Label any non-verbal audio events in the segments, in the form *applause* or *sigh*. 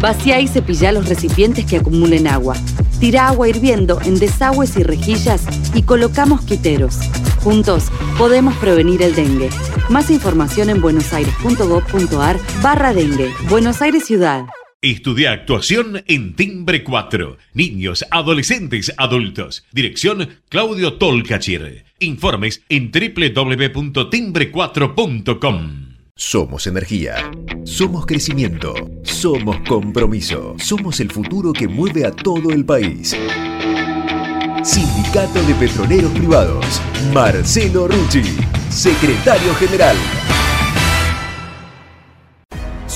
Vacía y cepilla los recipientes que acumulen agua. Tira agua hirviendo en desagües y rejillas y coloca mosquiteros. Juntos podemos prevenir el dengue. Más información en buenosaires.gov.ar barra dengue. Buenos Aires Ciudad. Estudia actuación en Timbre 4. Niños, adolescentes, adultos. Dirección Claudio Tolcachir. Informes en www.timbre4.com. Somos energía. Somos crecimiento. Somos compromiso. Somos el futuro que mueve a todo el país. Sindicato de Petroleros Privados. Marcelo Rucci, secretario general.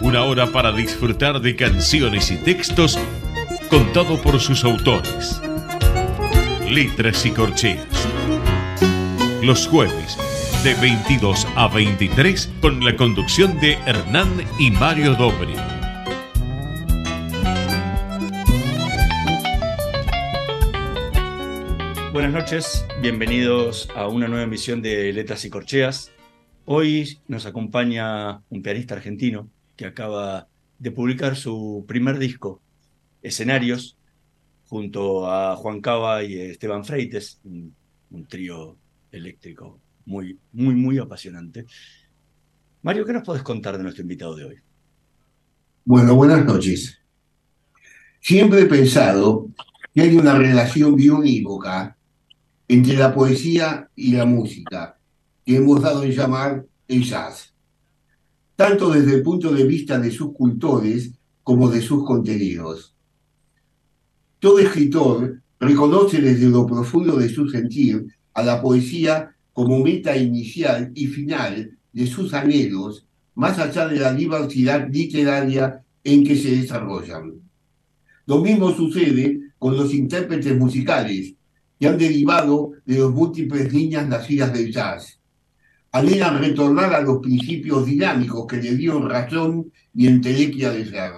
una hora para disfrutar de canciones y textos contado por sus autores. Letras y corcheas. Los jueves de 22 a 23 con la conducción de Hernán y Mario Dobri. Buenas noches, bienvenidos a una nueva emisión de Letras y Corcheas. Hoy nos acompaña un pianista argentino, que acaba de publicar su primer disco, Escenarios, junto a Juan Cava y Esteban Freites, un, trío eléctrico muy, muy, muy apasionante. Mario, ¿qué nos puedes contar de nuestro invitado de hoy? Bueno, buenas noches. Siempre he pensado que hay una relación bionívoca entre la poesía y la música, que hemos dado en llamar el jazz tanto desde el punto de vista de sus cultores como de sus contenidos. Todo escritor reconoce desde lo profundo de su sentir a la poesía como meta inicial y final de sus anhelos, más allá de la diversidad literaria en que se desarrollan. Lo mismo sucede con los intérpretes musicales, que han derivado de las múltiples líneas nacidas del jazz anhelan retornar a los principios dinámicos que le dieron razón y entelequia de ser.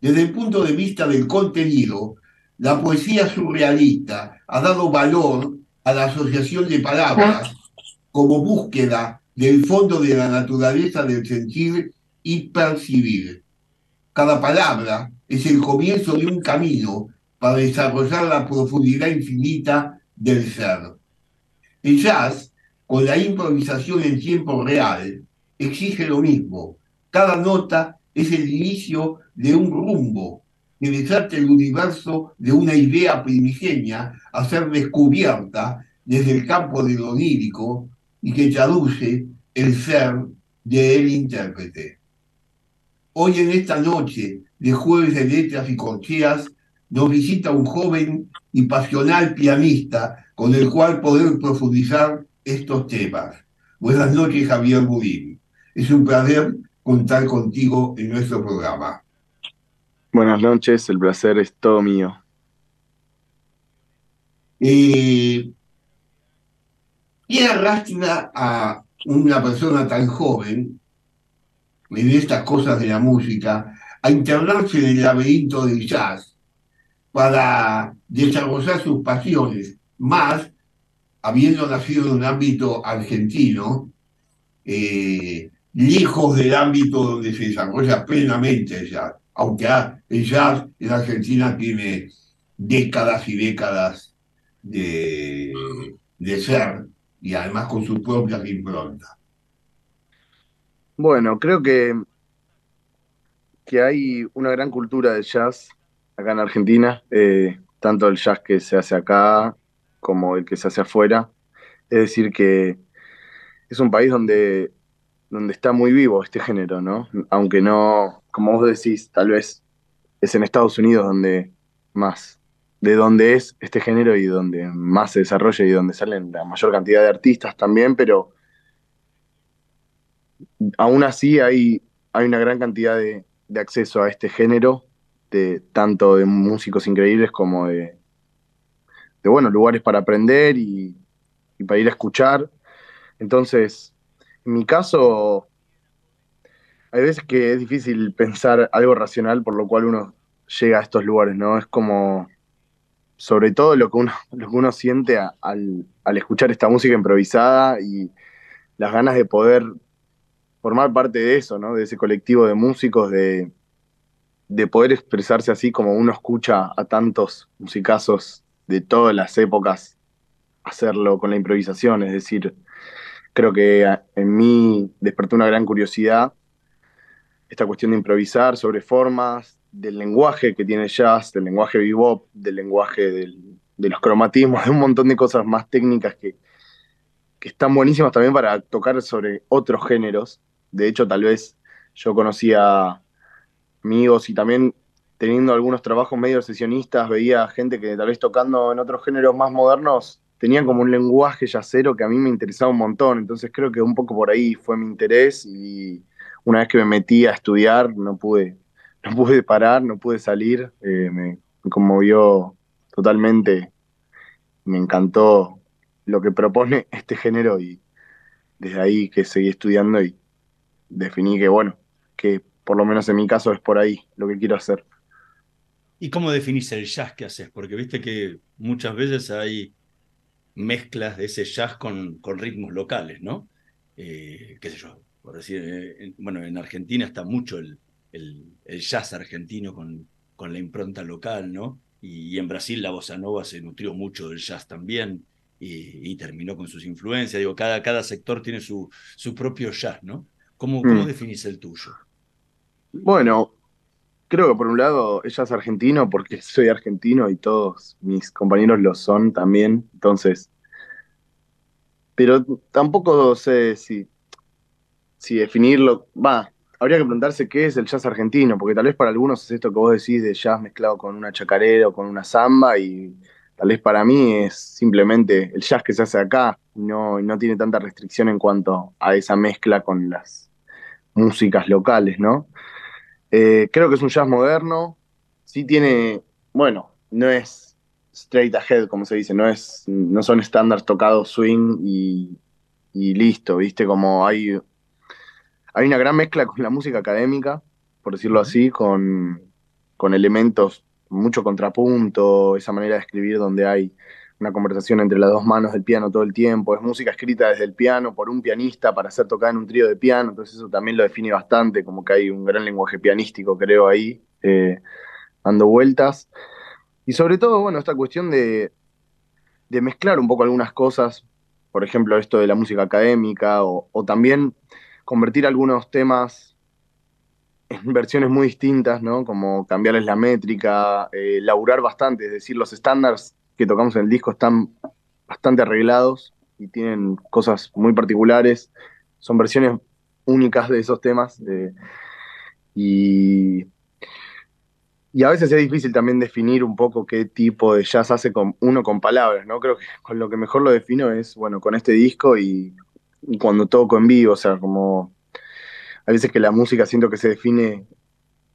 Desde el punto de vista del contenido, la poesía surrealista ha dado valor a la asociación de palabras como búsqueda del fondo de la naturaleza del sentir y percibir. Cada palabra es el comienzo de un camino para desarrollar la profundidad infinita del ser. El jazz con la improvisación en tiempo real, exige lo mismo. Cada nota es el inicio de un rumbo que desata el universo de una idea primigenia a ser descubierta desde el campo de lo lírico y que traduce el ser del intérprete. Hoy en esta noche de jueves de letras y corcheas nos visita un joven y pasional pianista con el cual poder profundizar estos temas. Buenas noches, Javier Budín. Es un placer contar contigo en nuestro programa. Buenas noches, el placer es todo mío. Eh, ¿Qué arrastra a una persona tan joven en estas cosas de la música a internarse en el laberinto del jazz para desarrollar sus pasiones, más habiendo nacido en un ámbito argentino, eh, lejos del ámbito donde se desarrolla plenamente el jazz, aunque el jazz en Argentina tiene décadas y décadas de, de ser y además con sus propias improntas. Bueno, creo que, que hay una gran cultura de jazz acá en Argentina, eh, tanto el jazz que se hace acá como el que se hace afuera. Es decir, que es un país donde, donde está muy vivo este género, ¿no? Aunque no, como vos decís, tal vez es en Estados Unidos donde más, de donde es este género y donde más se desarrolla y donde salen la mayor cantidad de artistas también, pero aún así hay, hay una gran cantidad de, de acceso a este género, de, tanto de músicos increíbles como de, de bueno, lugares para aprender y, y para ir a escuchar. Entonces, en mi caso, hay veces que es difícil pensar algo racional por lo cual uno llega a estos lugares, ¿no? Es como, sobre todo lo que uno, *laughs* lo que uno siente al, al, escuchar esta música improvisada y las ganas de poder formar parte de eso, ¿no? De ese colectivo de músicos, de, de poder expresarse así como uno escucha a tantos musicazos de todas las épocas hacerlo con la improvisación, es decir, creo que en mí despertó una gran curiosidad esta cuestión de improvisar sobre formas, del lenguaje que tiene jazz, del lenguaje bebop, del lenguaje del, de los cromatismos, *laughs* de un montón de cosas más técnicas que, que están buenísimas también para tocar sobre otros géneros. De hecho, tal vez yo conocía amigos y también teniendo algunos trabajos medio sesionistas, veía gente que tal vez tocando en otros géneros más modernos tenían como un lenguaje yacero que a mí me interesaba un montón. Entonces creo que un poco por ahí fue mi interés y una vez que me metí a estudiar no pude, no pude parar, no pude salir, eh, me, me, conmovió totalmente, me encantó lo que propone *laughs* este género y desde ahí que seguí estudiando y definí que bueno, que por lo menos en mi caso es por ahí lo que quiero hacer. ¿Y cómo definís el jazz que haces? Porque viste que muchas veces hay mezclas de ese jazz con, con ritmos locales, ¿no? Eh, qué sé yo, por decir, eh, bueno, en Argentina está mucho el, el, el jazz argentino con, con, la impronta local, ¿no? Y, y, en Brasil la bossa nova se nutrió mucho del jazz también y, y terminó con sus influencias. Digo, cada, cada sector tiene su, su propio jazz, ¿no? ¿Cómo, mm. cómo definís el tuyo? Bueno, creo que por un lado ella es argentino porque *laughs* soy argentino y todos mis compañeros lo son también, entonces, pero tampoco sé si, si definirlo, va, habría que preguntarse qué es el jazz argentino, porque tal vez para algunos es esto que vos decís de jazz mezclado con una chacarera o con una samba y tal vez para mí es simplemente el jazz que se hace acá no, no tiene tanta restricción en cuanto a esa mezcla con las músicas locales, ¿no? Eh, creo que es un jazz moderno. Sí tiene, bueno, no es straight ahead, como se dice, no, es, no son estándares tocados swing y, y, listo, ¿viste? Como hay, hay una gran mezcla con la música académica, por decirlo así, con, con elementos, mucho contrapunto, esa manera de escribir donde hay una conversación entre las dos manos del piano todo el tiempo, es música escrita desde el piano por un pianista para ser tocada en un trío de piano, entonces eso también lo define bastante, como que hay un gran lenguaje pianístico, creo, ahí, eh, dando vueltas. Y sobre todo, bueno, esta cuestión de, de, mezclar un poco algunas cosas, por ejemplo, esto de la música académica, o, también convertir algunos temas en versiones muy distintas, ¿no? Como cambiarles la métrica, eh, laburar bastante, es decir, los estándares que tocamos en el disco están bastante arreglados y tienen cosas muy particulares. Son versiones únicas de esos temas. Y, y a veces es difícil también definir un poco qué tipo de jazz hace uno con palabras, ¿no? Creo que con lo que mejor lo defino es, bueno, con este disco y, y cuando toco en vivo, o sea, como a veces que la música siento que se define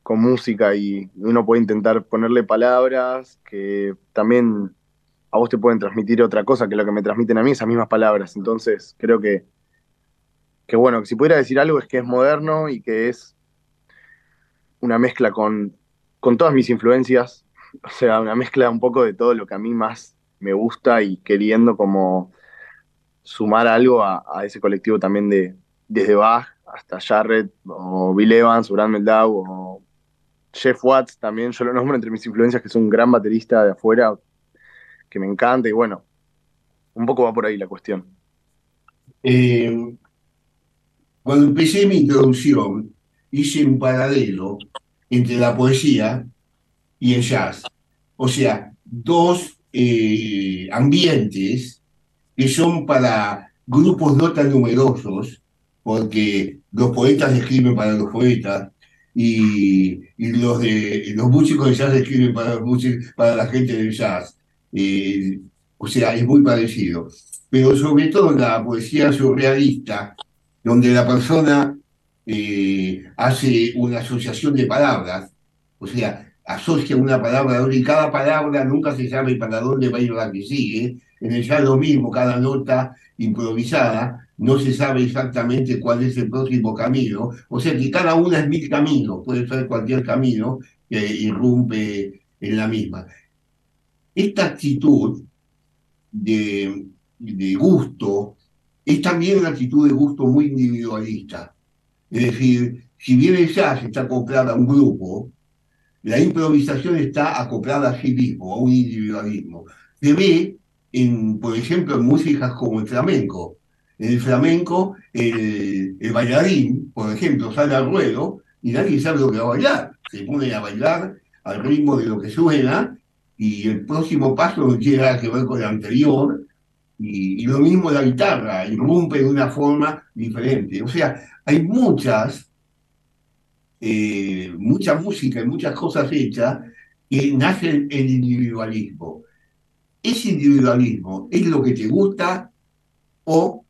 con música y uno puede intentar ponerle palabras que también a vos te pueden transmitir otra cosa que lo que me transmiten a mí, esas mismas palabras. Entonces, creo que, que bueno, si pudiera decir algo es que es moderno y que es una mezcla con, con todas mis influencias, *laughs* o sea, una mezcla un poco de todo lo que a mí más me gusta y queriendo como sumar algo a, ese colectivo también de desde Bach hasta Jarrett o Bill Evans Brad Meldau o Jeff Watts también, yo lo nombro entre mis influencias, que es un gran baterista de afuera, que me encanta y bueno, un poco va por ahí la cuestión. Eh, cuando empecé mi introducción, hice un paralelo entre la poesía y el jazz. O sea, dos eh, ambientes que son para grupos no tan numerosos, porque los poetas escriben para los poetas y, y los, de, los músicos de jazz escriben para, los músicos, para la gente del jazz. Eh, o sea, es muy parecido. Pero sobre todo la poesía surrealista, donde la persona eh, hace una asociación de palabras, o sea, asocia una palabra y cada palabra nunca se sabe para dónde va a ir la que sigue. En el jazz lo mismo, cada nota improvisada, no se sabe exactamente cuál es el próximo camino. O sea que cada una es mil caminos, puede ser cualquier camino que irrumpe en la misma. Esta actitud de, gusto es también una actitud de gusto muy individualista. Es decir, si bien el jazz está acoplada a un grupo, la improvisación está acoplada a sí mismo, a un individualismo. Se ve, por ejemplo, en músicas como el flamenco. En el flamenco, el, bailarín, por ejemplo, sale al ruedo y nadie sabe lo que va a bailar. Se pone a bailar al ritmo de lo que suena y el próximo paso no tiene que ver con el anterior. Y, lo mismo la guitarra, irrumpe de una forma diferente. O sea, hay muchas, eh, mucha música y muchas cosas hechas que nacen el individualismo. ¿Ese individualismo es lo que te gusta o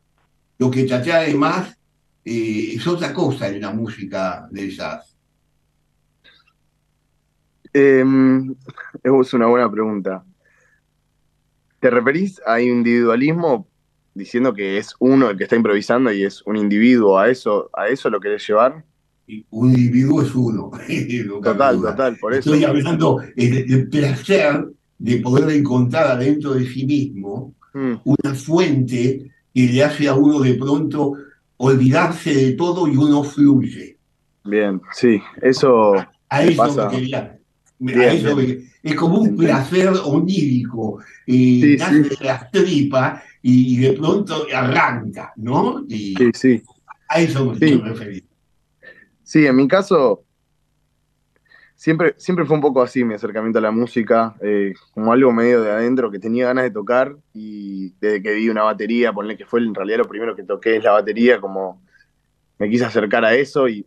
lo que te atrae más eh, es otra cosa en la música del jazz? Em, es una buena pregunta. ¿Te referís a individualismo diciendo que es uno el que está improvisando y es un individuo, ¿a eso, a eso lo querés llevar? Un individuo es uno. *laughs* total, total, por eso. Estoy hablando del placer de poder encontrar adentro de sí mismo mm. una fuente que le hace a uno de pronto olvidarse de todo y uno fluye. Bien, sí, eso. A eso pasa. quería. Es como un placer onírico, eh, nace de la tripa y, de pronto arranca, ¿no? sí, sí. A eso me sí. referir. Sí, en mi caso, siempre, siempre fue un poco así mi acercamiento a la música, eh, como algo medio de adentro que tenía ganas de tocar y desde que vi una batería, ponle que fue en realidad lo primero que toqué es la batería, como me quise acercar a eso y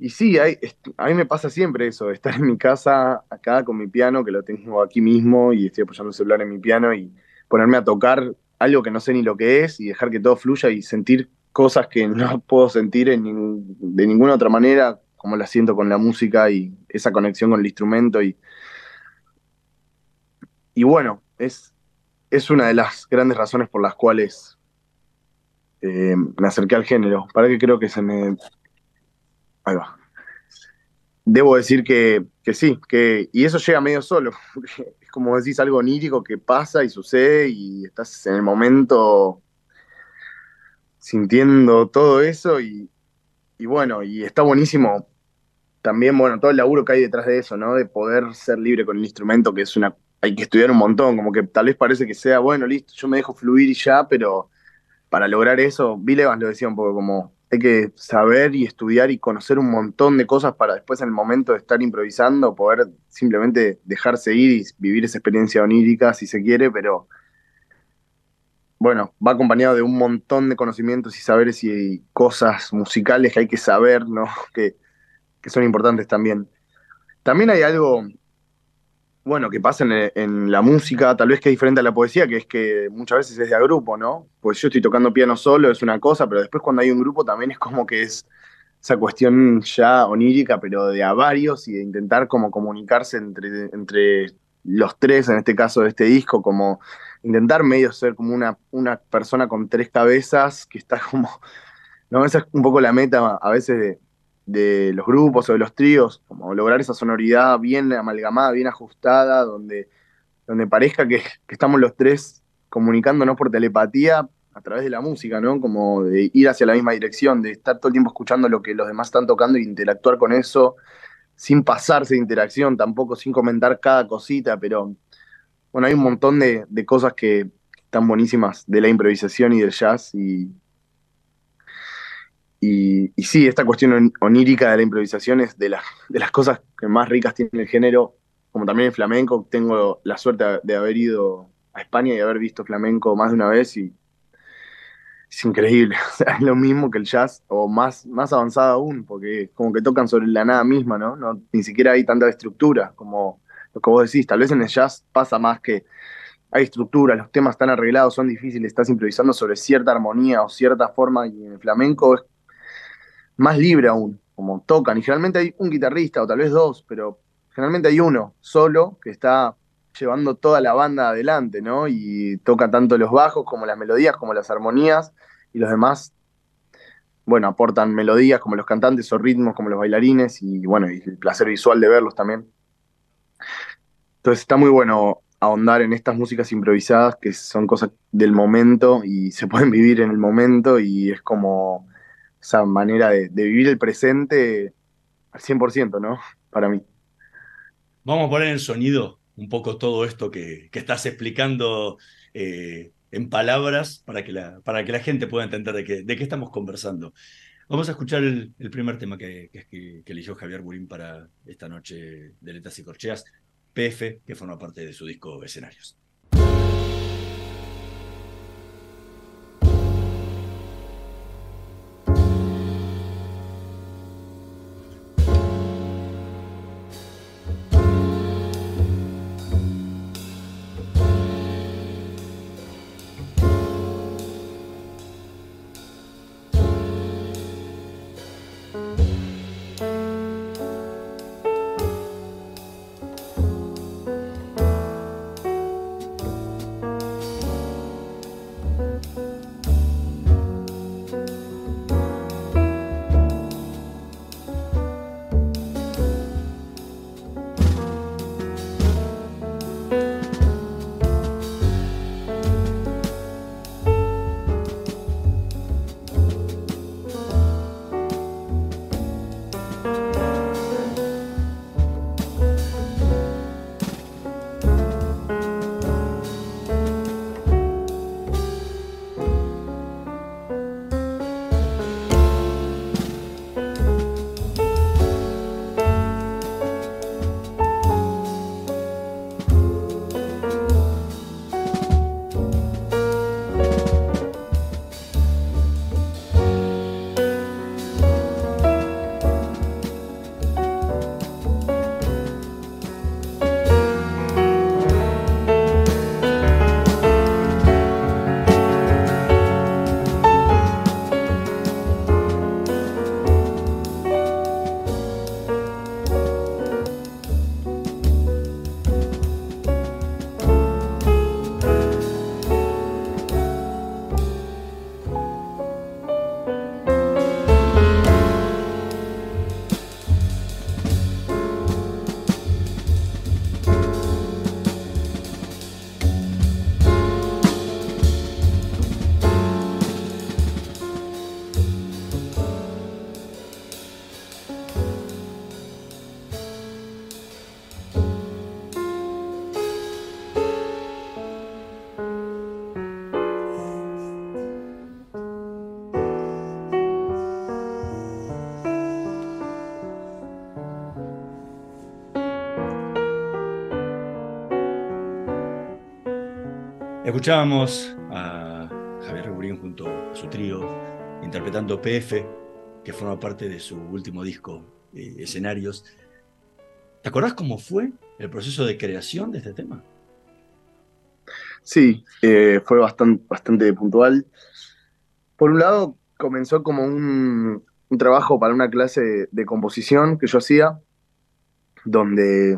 y sí, a mí me pasa siempre eso, estar en mi casa acá con mi piano, que lo tengo aquí mismo y estoy apoyando el celular en mi piano y ponerme a tocar algo que no sé ni lo que es y dejar que todo fluya y sentir cosas que no *laughs* puedo sentir de ninguna otra manera, como la siento con la música y esa conexión con el instrumento. Y, y bueno, es, es una de las grandes razones por las cuales eh, me acerqué al género. Para que creo que se me... Ahí va debo decir que, sí, que, y eso llega medio solo, *laughs* es como decís algo onírico que pasa y sucede y estás en el momento sintiendo todo eso y, bueno, y está buenísimo también, bueno, todo el laburo que hay detrás de eso, ¿no? De poder ser libre con el instrumento, que es una, hay que estudiar un montón, como que tal vez parece que sea, bueno, listo, yo me dejo fluir y ya, pero para lograr eso, Bill Evans lo decía un poco como, hay que saber y estudiar y conocer un montón de cosas para después en el momento de estar improvisando poder simplemente dejarse ir y vivir esa experiencia onírica si se quiere, pero bueno, va acompañado de un montón de conocimientos y saberes y cosas musicales que hay que saber, ¿no? *laughs* Que, que son importantes también. También hay algo bueno, que pasa en, la música, tal vez que es diferente a la poesía, que es que muchas veces es de a grupo, ¿no? Pues yo estoy tocando piano solo, es una cosa, pero después cuando hay un grupo también es como que es esa cuestión ya onírica, pero de a varios y de intentar como comunicarse entre, entre los tres, en este caso de este disco, como intentar medio ser como una, una persona con tres cabezas que está como, ¿no? Esa es un poco la meta a veces de, de los grupos o de los tríos, como lograr esa sonoridad bien amalgamada, bien ajustada, donde, donde parezca que, estamos los tres comunicándonos por telepatía a través de la música, ¿no? Como de ir hacia la misma dirección, de estar todo el tiempo escuchando lo que los demás están tocando e interactuar con eso sin pasarse de interacción, tampoco sin comentar cada cosita, pero bueno, hay un montón de, de cosas que están buenísimas de la improvisación y del jazz y, y, sí, esta cuestión onírica de la improvisación es de, de las cosas que más ricas tiene el género, como también el flamenco. Tengo la suerte de haber ido a España y haber visto flamenco más de una vez y es increíble. *laughs* es lo mismo que el jazz, o más, más avanzado aún, porque como que tocan sobre la nada misma, ¿no? ¿no? Ni siquiera hay tanta estructura como lo que vos decís. Tal vez en el jazz pasa más que hay estructura, los temas están arreglados, son difíciles, estás improvisando sobre cierta armonía o cierta forma, y en el flamenco es más libre aún, como tocan. Y generalmente hay un guitarrista o tal vez dos, pero generalmente hay uno solo que está llevando toda la banda adelante, ¿no? Y toca tanto los bajos como las melodías, como las armonías, y los demás, bueno, aportan melodías como los cantantes o ritmos como los bailarines, y bueno, y el placer visual de verlos también. Entonces está muy bueno ahondar en estas músicas improvisadas que son cosas del momento y se pueden vivir en el momento y es como esa manera de, vivir el presente al 100%, ¿no? Para mí. Vamos a poner en sonido un poco todo esto que, estás explicando eh, en palabras para que, la, para que la gente pueda entender de qué, de qué estamos conversando. Vamos a escuchar el, primer tema que, que, eligió Javier Burín para esta noche de Letas y Corcheas, PF, que forma parte de su disco Escenarios. Escuchábamos a Javier Reburín junto a su trío interpretando PF, que forma parte de su último disco, eh, Escenarios. ¿Te acordás cómo fue el proceso de creación de este tema? Sí, eh, fue bastante, bastante puntual. Por un lado, comenzó como un, un trabajo para una clase de composición que yo hacía, donde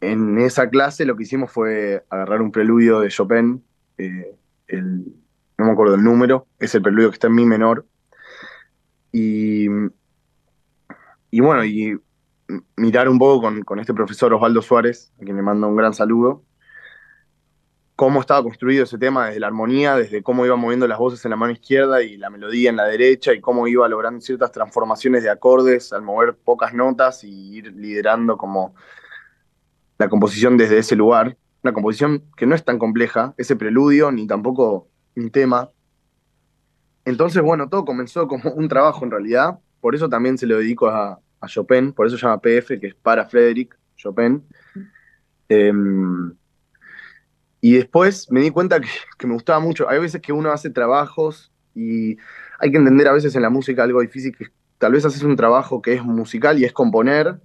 en esa clase lo que hicimos fue agarrar un preludio de Chopin, eh, no me acuerdo el número, es el preludio que está en mi menor, y, bueno, y mirar un poco con, este profesor Osvaldo Suárez, a quien le mando un gran saludo, cómo estaba construido ese tema desde la armonía, desde cómo iba moviendo las voces en la mano izquierda y la melodía en la derecha, y cómo iba logrando ciertas transformaciones de acordes al mover pocas notas y ir liderando como la composición desde ese lugar, una composición que no es tan compleja, ese preludio, ni tampoco un tema. Entonces, bueno, todo comenzó como un trabajo en realidad, por eso también se lo dedico a, Chopin, por eso se llama PF, que es para Frederick Chopin. Em, y después me di cuenta que, que, me gustaba mucho. Hay veces que uno hace trabajos y hay que entender a veces en la música algo difícil, que tal vez haces un trabajo que es musical y es componer,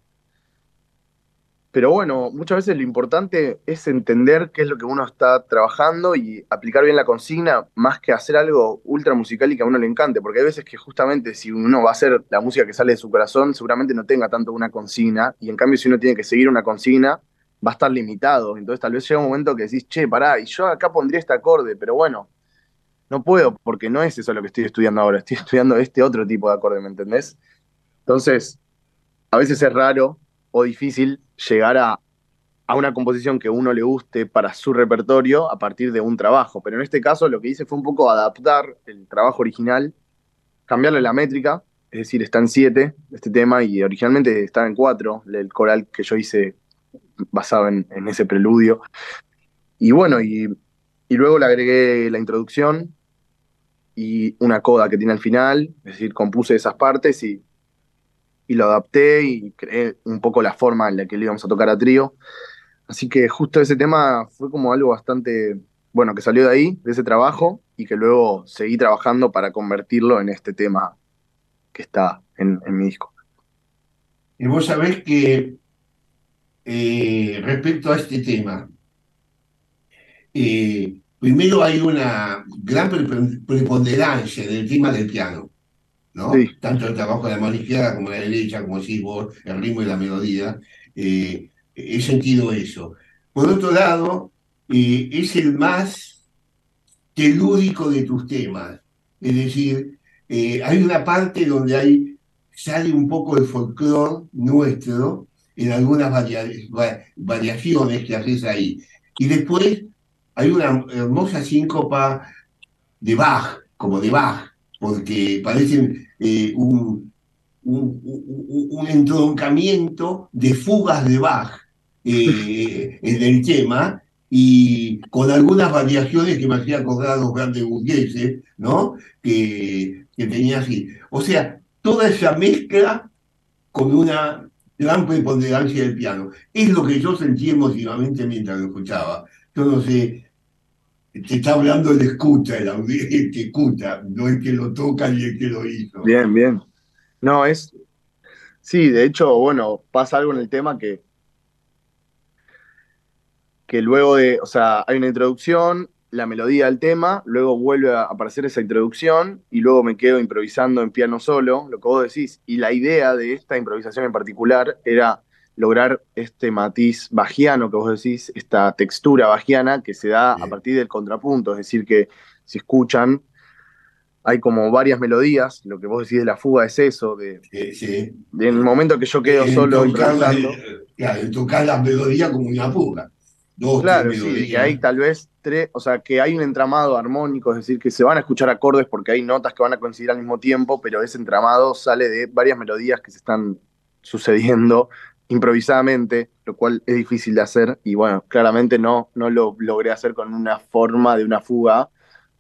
pero bueno, muchas veces lo importante es entender qué es lo que uno está trabajando y aplicar bien la consigna, más que hacer algo ultra musical y que a uno le encante, porque hay veces que justamente si uno va a hacer la música que sale de su corazón, seguramente no tenga tanto una consigna, y en cambio si uno tiene que seguir una consigna, va a estar limitado. Entonces tal vez llega un momento que decís, che, pará, y yo acá pondría este acorde, pero bueno, no puedo, porque no es eso lo que estoy estudiando ahora, estoy *laughs* estudiando este otro tipo de acorde, ¿me entendés? Entonces, a veces es raro o difícil llegar a, una composición que uno le guste para su repertorio a partir de un trabajo. Pero en este caso lo que hice fue un poco adaptar el trabajo original, cambiarle la métrica, es decir, está en siete este tema y originalmente estaba en cuatro, el coral que yo hice basado en, ese preludio. Y bueno, y, y, luego le agregué la introducción y una coda que tiene al final, es decir, compuse esas partes y y lo adapté y creé un poco la forma en la que le íbamos a tocar a trío. Así que justo ese tema fue como algo bastante, bueno, que salió de ahí, de ese trabajo, y que luego seguí trabajando para convertirlo en este tema que está en, mi disco. Y vos sabés que eh, respecto a este tema, eh, primero hay una gran preponderancia del tema del piano. ¿No? Tanto el trabajo de la mano izquierda como la derecha, como decís vos, el ritmo y la melodía. Eh, he sentido eso. Por otro lado, eh, es el más telúdico de tus temas. Es decir, eh, hay una parte donde hay, sale un poco el folclore nuestro en algunas variaciones que haces ahí. Y después hay una hermosa síncopa de Bach, como de Bach, porque parecen eh, un, un, entroncamiento de fugas de Bach eh, en el tema y con algunas variaciones que me hacía acordar a los grandes burgueses, ¿no? Que, que tenía así. O sea, toda esa mezcla con una gran preponderancia del piano. Es lo que yo sentí emotivamente mientras lo escuchaba. Yo no sé te está hablando el escucha, *laughs* el, que escucha, no el que lo toca ni el que lo hizo. Bien, bien. No, es. Sí, de hecho, bueno, pasa algo en el tema que. Que luego de. O sea, hay una introducción, la melodía del tema, luego vuelve a aparecer esa introducción y luego me quedo improvisando en piano solo, lo que vos decís. Y la idea de esta improvisación en particular era lograr este matiz bajiano que vos decís, esta textura bajiana que se da a partir del contrapunto, es decir, que si escuchan, hay como varias melodías, lo que vos decís de la fuga es eso, de, en el momento que yo quedo solo improvisando. Claro, tocar la melodía como una fuga. claro, sí, que hay tal vez tres, o sea, que hay un entramado armónico, es decir, que se van a escuchar acordes porque hay notas que van a coincidir al mismo tiempo, pero ese entramado sale de varias melodías que se están sucediendo improvisadamente, lo cual es difícil de hacer y bueno, claramente no, no lo logré hacer con una forma de una fuga,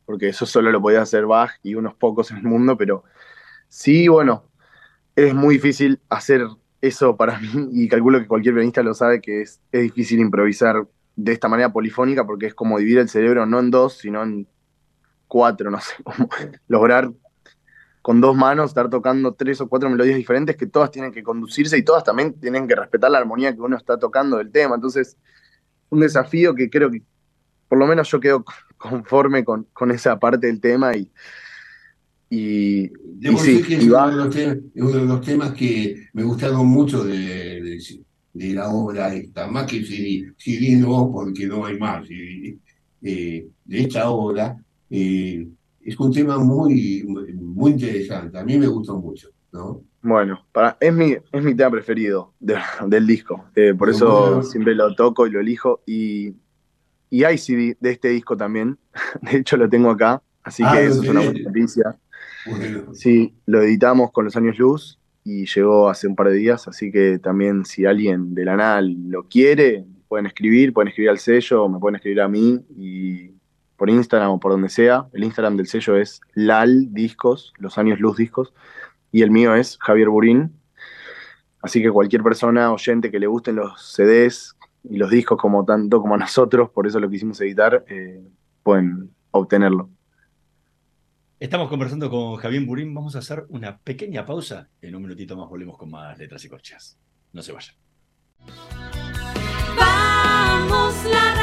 porque eso solo lo podía hacer Bach y unos pocos en el mundo, pero sí, bueno, es muy difícil hacer eso para *laughs* mí y calculo que cualquier pianista lo sabe que es, es difícil improvisar de esta manera polifónica porque es como dividir el cerebro no en dos, sino en cuatro, no sé, cómo *laughs* lograr con dos manos, estar tocando tres o cuatro melodías diferentes que todas tienen que conducirse y todas también tienen que respetar la armonía que uno está tocando del tema. Entonces, un desafío que creo que por lo menos yo quedo conforme con, con esa parte del tema y, y, sí, es, uno de los temas, que me gustaron mucho de, de, la obra esta, más que si no, porque no hay más, eh, de esta obra. Eh, es un tema muy, muy interesante. A mí me gustó mucho, ¿no? Bueno, para, es, mi, es mi tema preferido *laughs* del disco. Eh, por eso siempre lo toco y lo elijo. Y, y hay CD de este disco también. *laughs* De hecho, lo tengo acá. Así ah, que eso es una buena noticia. Sí, lo editamos con los años luz y llegó hace un par de días. Así que también, si alguien de la NAL lo quiere, pueden escribir, pueden escribir al sello, me pueden escribir a mí y por Instagram o por donde sea. El Instagram del sello es LAL Discos, Los Años Luz Discos, y el mío es Javier Burín. Así que cualquier persona oyente que le gusten los CDs y los discos como tanto como a nosotros, por eso lo quisimos editar, eh, pueden obtenerlo. Estamos conversando con Javier Burín. Vamos a hacer una pequeña pausa. En un minutito más volvemos con más letras y corchas. No se vayan. Somos la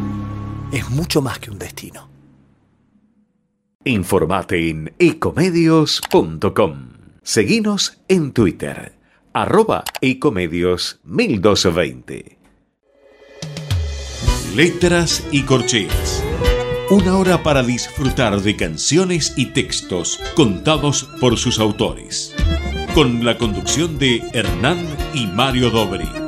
es mucho más que un destino. Informate en ecomedios.com. Seguinos en Twitter, arroba ecomedios 1220. Letras y corcheas. Una hora para disfrutar de canciones y textos contados por sus autores. Con la conducción de Hernán y Mario Dobri.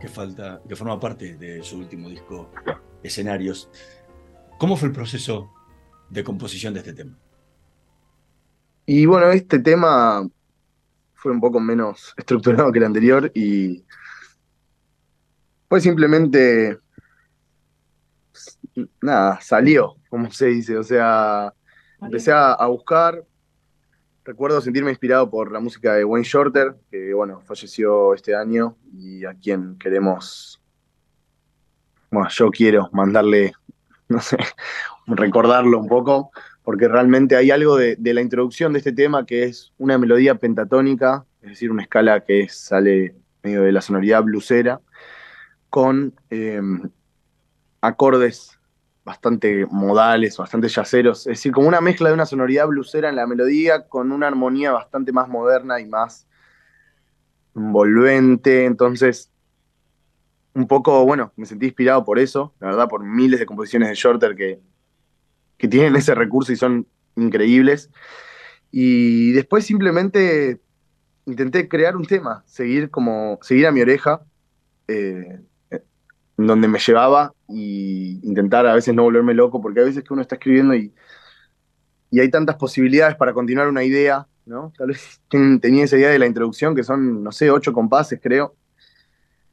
Que, falta, que forma parte de su último disco, Escenarios. ¿Cómo fue el proceso de composición de este tema? Y bueno, este tema fue un poco menos estructurado que el anterior y fue simplemente, nada, salió, como se dice, o sea, empecé a buscar, recuerdo sentirme inspirado por la música de Wayne Shorter, que bueno, falleció este año y a quien queremos, bueno, yo quiero mandarle, no sé, *laughs* recordarlo un poco, porque realmente hay algo de, la introducción de este tema que es una melodía pentatónica, es decir, una escala que sale medio de la sonoridad blusera, con eh, acordes bastante modales, bastante yaceros, es decir, como una mezcla de una sonoridad blusera en la melodía con una armonía bastante más moderna y más envolvente, entonces un poco, bueno, me sentí inspirado por eso, la verdad, por miles de composiciones de Shorter que, que tienen ese recurso y son increíbles. Y después simplemente intenté crear un tema, seguir como, seguir a mi oreja, eh, donde me llevaba y intentar a veces no volverme loco, porque a veces que uno está escribiendo y, y hay tantas posibilidades para continuar una idea, ¿no? Tal vez *laughs* ten- tenía esa idea de la introducción, que son, no sé, ocho compases, creo.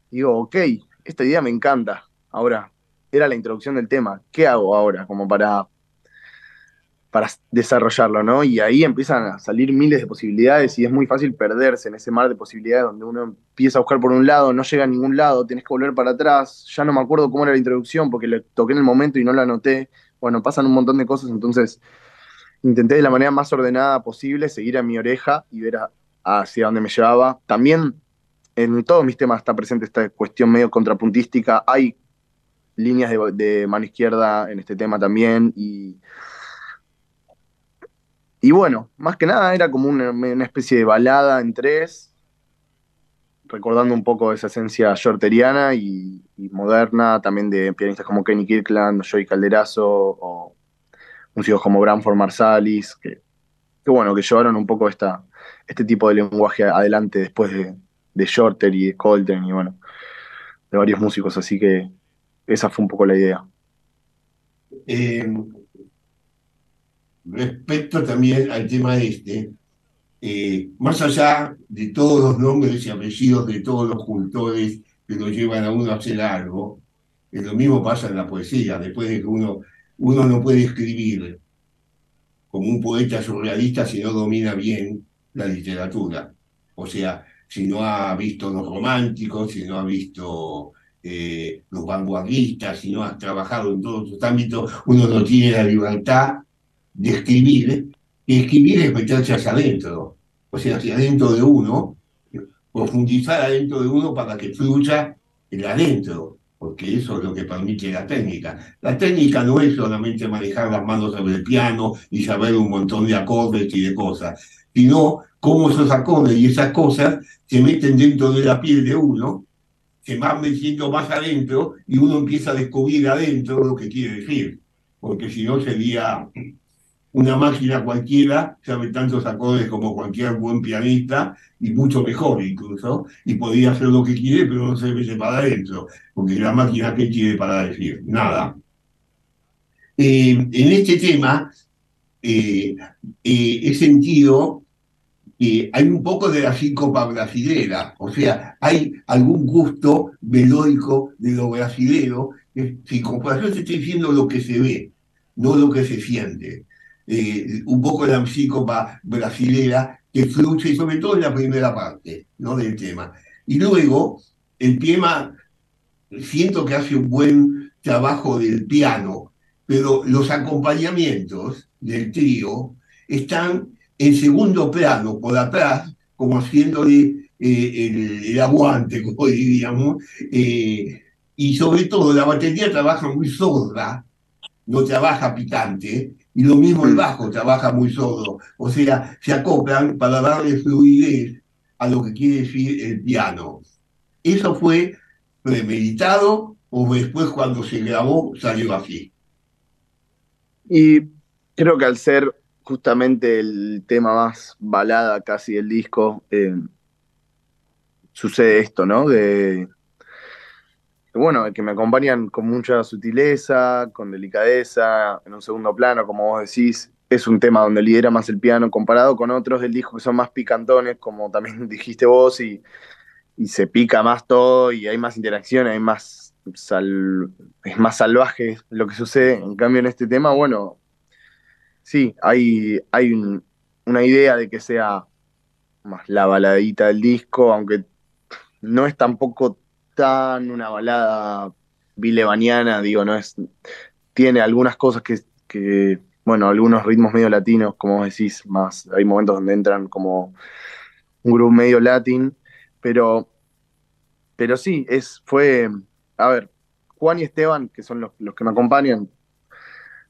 Digo, ok, esta idea me encanta. Ahora, era la introducción del tema. ¿Qué hago ahora? Como para, para desarrollarlo, ¿no? Y ahí empiezan a salir miles de posibilidades y es muy fácil perderse en ese mar de posibilidades donde uno empieza a buscar por un lado, no llega a ningún lado, tienes que volver para atrás. Ya no me acuerdo cómo era la introducción porque le toqué en el momento y no la anoté. Bueno, pasan un montón de cosas, entonces intenté de la manera más ordenada posible seguir a mi oreja y ver hacia dónde me llevaba. También en todos mis temas está presente esta cuestión medio contrapuntística. Hay líneas de, de mano izquierda en este tema también y, y bueno, más que nada era como una, una especie de balada en tres, recordando un poco esa esencia shorteriana y, moderna, también de pianistas como Kenny Kirkland, Joey Calderazo o músicos como Branford Marsalis, que, bueno, que llevaron un poco esta, este tipo de lenguaje adelante después de, de Shorter y de Coltrane y bueno, de varios músicos, así que esa fue un poco la idea. Eh, respecto también al tema este, eh, más allá de todos los nombres y apellidos de todos los cultores que lo llevan a uno a hacer algo, eh, lo mismo pasa en la poesía, después de que uno, uno no puede escribir como un poeta surrealista si no domina bien la literatura. O sea, si no ha visto los románticos, si no ha visto eh, los vanguardistas, si no has trabajado en todos estos ámbitos, uno no tiene la libertad de escribir, y escribir es meterse hacia adentro, o sea, hacia adentro de uno, profundizar adentro de uno para que fluya el adentro, porque eso es lo que permite la técnica. La técnica no es solamente manejar las manos sobre el piano y saber un montón de acordes y de cosas, sino cómo esos acordes y esas cosas se meten dentro de la piel de uno se van metiendo más adentro y uno empieza a descubrir adentro lo que quiere decir. Porque si no sería una máquina cualquiera, sabe tantos acordes como cualquier buen pianista y mucho mejor incluso, y podría hacer lo que quiere, pero no se mete para adentro, porque la máquina que quiere para decir, nada. Eh, en este tema eh, eh, he sentido que hay un poco de la síncopa brasilera, o sea, hay algún gusto melódico de lo brasilero, que sin comparación estoy diciendo lo que se ve, no lo que se siente. Eh, un poco de la síncopa brasilera que fluye, sobre todo en la primera parte ¿no? del tema. Y luego, el tema, siento que hace un buen trabajo del piano, pero los acompañamientos del trío están en segundo plano, por atrás, como haciéndole eh, el, el aguante, *laughs* como diríamos, eh, y sobre todo la batería trabaja muy sorda, no trabaja picante, y lo mismo el bajo trabaja muy sordo, o sea, se acoplan para darle fluidez a lo que quiere decir el piano. ¿Eso fue premeditado o después cuando se grabó salió así? Y creo que al ser justamente el tema más balada casi del disco, eh, sucede esto, ¿no? De, bueno, que me acompañan con mucha sutileza, con delicadeza, en un segundo plano, como vos decís. Es un tema donde lidera más el piano comparado con otros del disco que son más picantones, como también *laughs* dijiste vos, y, y se pica más todo y hay más interacción, hay más sal, es más salvaje lo que sucede. En cambio, en este tema, bueno, sí, hay, hay un- una idea de que sea más la baladita del disco, aunque no es tampoco una balada bilebaniana, digo, no es. Tiene algunas cosas que, bueno, algunos ritmos medio latinos, como decís, más, hay momentos donde entran como un grupo medio latín, pero, pero sí, es, fue, a ver, Juan y Esteban, que son los, los que me acompañan,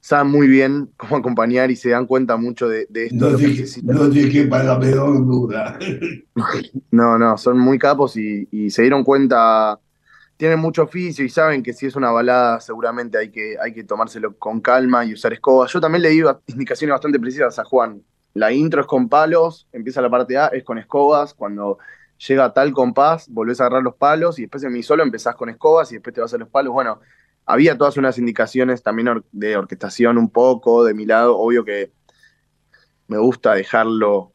saben muy bien cómo acompañar y se dan cuenta mucho de, de esto. No que te, no te quepa la menor duda. *laughs* No, no, son muy capos y, y se dieron cuenta, tienen mucho oficio y saben que si es una balada seguramente hay que, hay que tomárselo con calma y usar escobas. Yo también le di indicaciones bastante precisas a Juan. La intro es con palos, empieza la parte A, es con escobas, cuando llega a tal compás, volvés a agarrar los palos y después en mi solo empezás con escobas y después te vas a los palos. Bueno, había todas unas indicaciones también or- de orquestación un poco, de mi lado, obvio que me gusta dejarlo,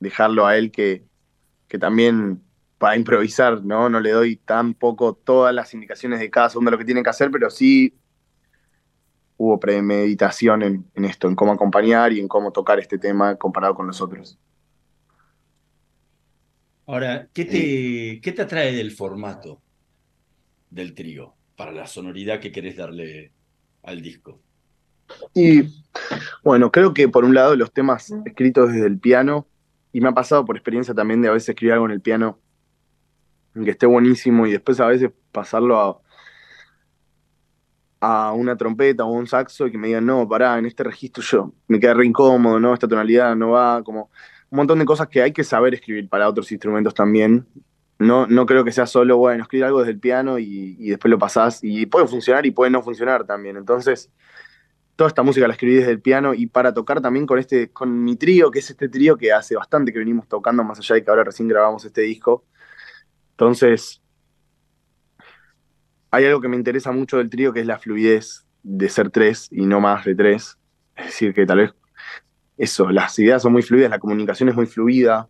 dejarlo a él que, que también para improvisar, ¿no? No le doy tampoco todas las indicaciones de cada segundo de lo que tiene que hacer, pero sí hubo premeditación en, en esto, en cómo acompañar y en cómo tocar este tema comparado con los otros. Ahora, ¿qué te, ¿qué te atrae del formato del trío para la sonoridad que querés darle al disco? Y bueno, creo que por un lado los temas escritos desde el piano, y me ha pasado por experiencia también de a veces escribir algo en el piano que esté buenísimo y después a veces pasarlo a, a una trompeta o un saxo y que me digan, no, pará, en este registro yo me queda re incómodo, ¿no? Esta tonalidad no va, como un montón de cosas que hay que saber escribir para otros instrumentos también. No, no creo que sea solo, bueno, escribir algo desde el piano y, y después lo pasás y puede funcionar y puede no funcionar también. Entonces, toda esta música la escribí desde el piano y para tocar también con este, con mi trío, que es este trío que hace bastante que venimos tocando, más allá de que ahora recién grabamos este disco. Entonces, hay algo que me interesa mucho del trío, que es la fluidez de ser tres y no más de tres. Es decir, que tal vez eso, las ideas son muy fluidas, la comunicación es muy fluida.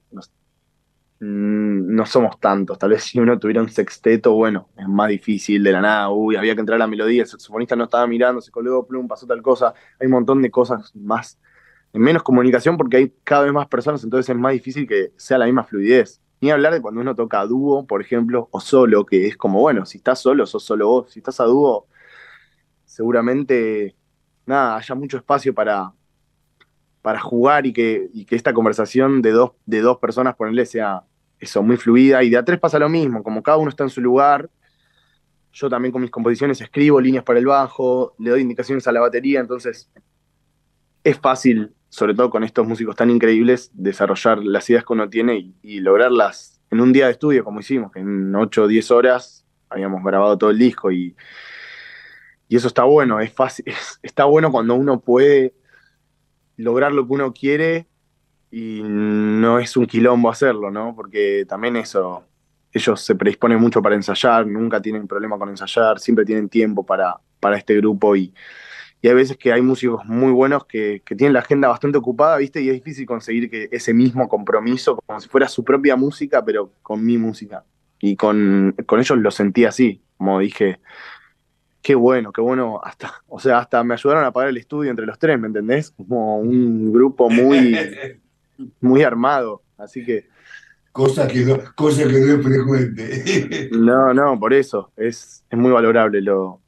Mm, no somos tantos. Tal vez si uno tuviera un sexteto, bueno, es más difícil de la nada. Uy, había que entrar a la melodía, el saxofonista no estaba mirando, se colgó, plum, pasó tal cosa. Hay un montón de cosas más, en menos comunicación porque hay cada vez más personas, entonces es más difícil que sea la misma fluidez. Ni hablar de cuando uno toca a dúo, por ejemplo, o solo, que es como, bueno, si estás solo, sos solo vos. Si estás a dúo, seguramente, nada, haya mucho espacio para, para jugar y que, esta conversación de dos, de dos personas, ponerle, sea eso, muy fluida. Y de a tres pasa lo mismo, como cada uno está en su lugar. Yo también con mis composiciones escribo líneas para el bajo, le doy indicaciones a la batería, entonces es fácil, sobre todo con estos músicos tan increíbles, desarrollar las ideas que uno tiene y, lograrlas en un día de estudio, como hicimos, que en 8 o 10 horas habíamos grabado todo el disco y, eso está bueno, es fácil, *laughs* es- está bueno cuando uno puede lograr lo que uno quiere y no es un quilombo hacerlo, ¿no? Porque también eso, ellos se predisponen mucho para ensayar, nunca tienen problema con ensayar, siempre tienen tiempo para, para este grupo y, y hay veces que hay músicos muy buenos que, que tienen la agenda bastante ocupada, ¿viste? Y es difícil conseguir que ese mismo compromiso, como si fuera su propia música, pero con mi música. Y con, con ellos lo sentí así, como dije, qué bueno, qué bueno, hasta, *laughs* o sea, hasta me ayudaron a pagar el estudio entre los tres, ¿me entendés? Como un grupo muy, *laughs* muy armado, así que... Cosa que no, cosa que no es frecuente. *laughs* No, no, por eso, es, es muy valorable lo,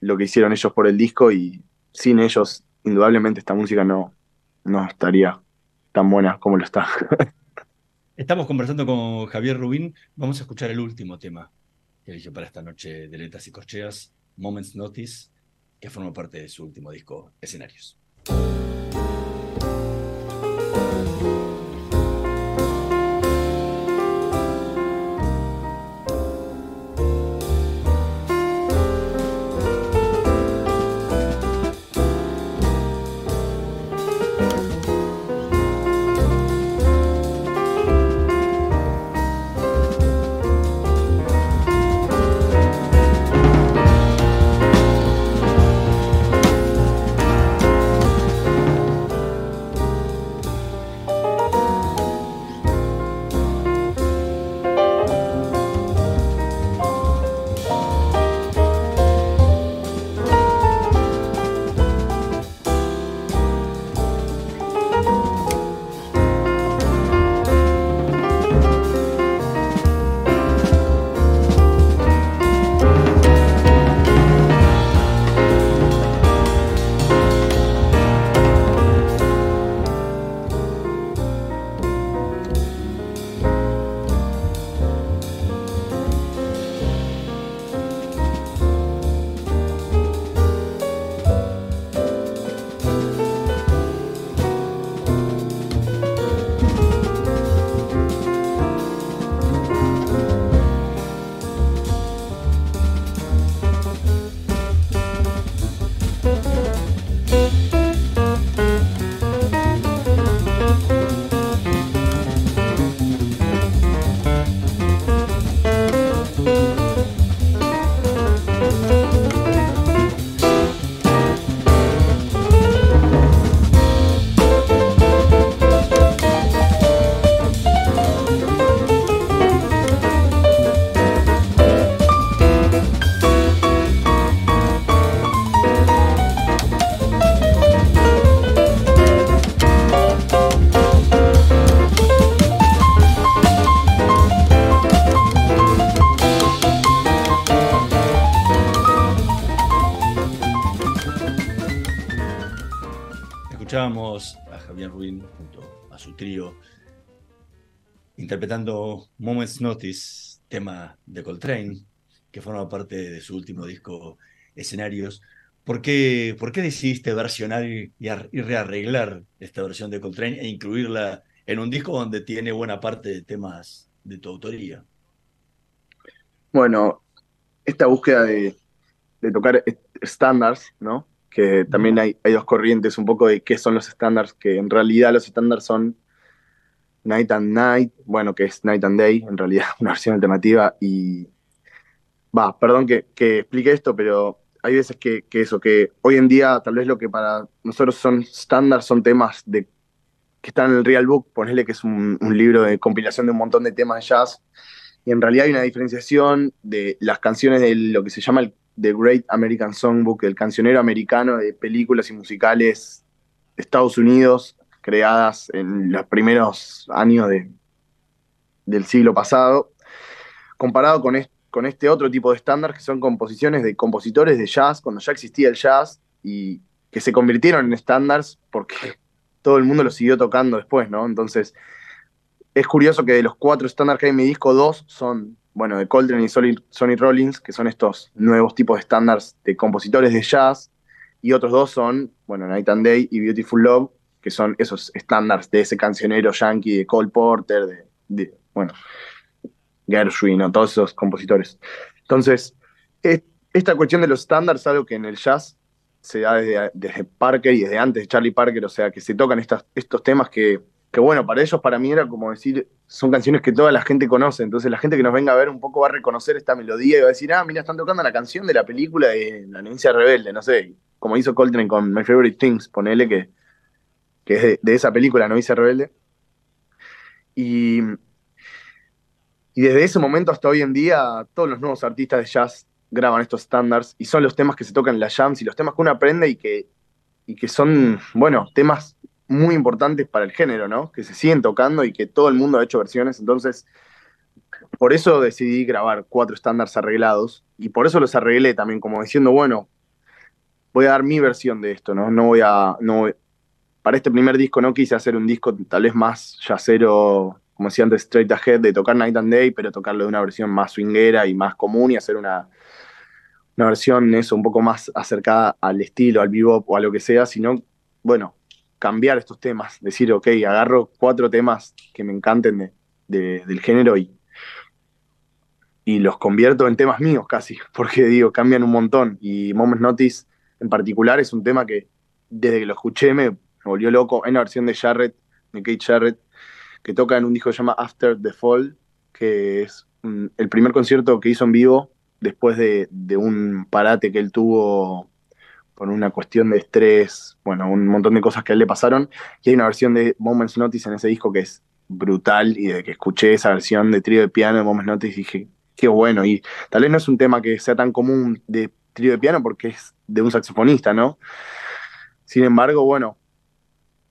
lo que hicieron ellos por el disco y sin ellos, indudablemente, esta música no, no estaría tan buena como lo está. Estamos conversando con Javier Rubín. Vamos a escuchar el último tema que eligió para esta noche de Letras y Corcheas, Moments Notice, que forma parte de su último disco, Escenarios. Escuchábamos a Javier Ruin junto a su trío interpretando Moments Notice, tema de Coltrane, que forma parte de su último disco Escenarios. ¿Por qué, por qué decidiste versionar y, y ar- y rearreglar esta versión de Coltrane e incluirla en un disco donde tiene buena parte de temas de tu autoría? Bueno, esta búsqueda de, de tocar est- estándares, ¿no? Que también hay, hay dos corrientes un poco de qué son los estándares, que en realidad los estándares son Night and Night, bueno, que es Night and Day, en realidad *laughs* una versión alternativa, y va, perdón que, que explique esto, pero hay veces que, que eso, que hoy en día tal vez lo que para nosotros son estándares son temas de, que están en el Real Book, ponele que es un, un libro de compilación de un montón de temas de jazz, y en realidad hay una diferenciación de las canciones de lo que se llama el The Great American Songbook, el cancionero americano de películas y musicales de Estados Unidos, creadas en los primeros años de- del siglo pasado, comparado con, con este otro tipo de estándar que son composiciones de compositores de jazz, cuando ya existía el jazz, y que se convirtieron en estándares porque *laughs* todo el mundo lo siguió tocando después, ¿no? Entonces, es curioso que de los cuatro estándares que hay en mi disco, dos son, bueno, de Coltrane y Sonny, Rollins, que son estos nuevos tipos de estándares de compositores de jazz, y otros dos son, bueno, Night and Day y Beautiful Love, que son esos estándares de ese cancionero yankee, de Cole Porter, de, bueno, Gershwin, o todos esos compositores. Entonces, es- esta cuestión de los estándares es algo que en el jazz se da desde, Parker y desde antes de Charlie Parker, o sea, que se tocan estos temas que, que, bueno, para ellos, para mí era como decir, son canciones que toda la gente conoce, entonces la gente que nos venga a ver un poco va a reconocer esta melodía y va a decir, ah, mira, están tocando la canción de la película de La Nevencia Rebelde, no sé, como hizo Coltrane con My Favorite Things, ponele que, que es de, esa película, Novicia Rebelde. Y, y desde ese momento hasta hoy en día, todos los nuevos artistas de jazz graban estos estándares y son los temas que se tocan en las jams y los temas que uno aprende y que, y que son, bueno, temas muy importantes para el género, ¿no? Que se siguen tocando y que todo el mundo ha hecho versiones. Entonces, por eso decidí grabar cuatro estándares arreglados y por eso los arreglé también, como diciendo, bueno, voy a dar mi versión de esto, ¿no? No voy a. No para este primer disco no quise hacer un disco tal vez más yacero, como decía antes, straight ahead, de tocar Night and Day, pero tocarlo de una versión más swinguera y más común y hacer una, una versión eso, un poco más acercada al estilo, al bebop o a lo que sea, sino, bueno, cambiar estos temas, decir, ok, agarro cuatro temas que me encanten de- de- del género y, y los convierto en temas míos casi, *laughs* porque digo, cambian un montón. Y Moments Notice en particular es un tema que desde que lo escuché me, volvió loco. Hay una versión de Jarrett, de Kate Jarrett, que toca en un disco que se llama After the Fall, que es mm, el primer concierto que hizo en vivo después de, de un parate que él tuvo por una cuestión de estrés, bueno, un montón de cosas que a él le pasaron. Y hay una versión de Moments Notice en ese disco que es brutal y de que escuché esa versión de trío de piano de Moments Notice dije, qué bueno. Y tal vez no es un tema que sea tan común de trío de piano porque es de un saxofonista, ¿no? Sin embargo, bueno,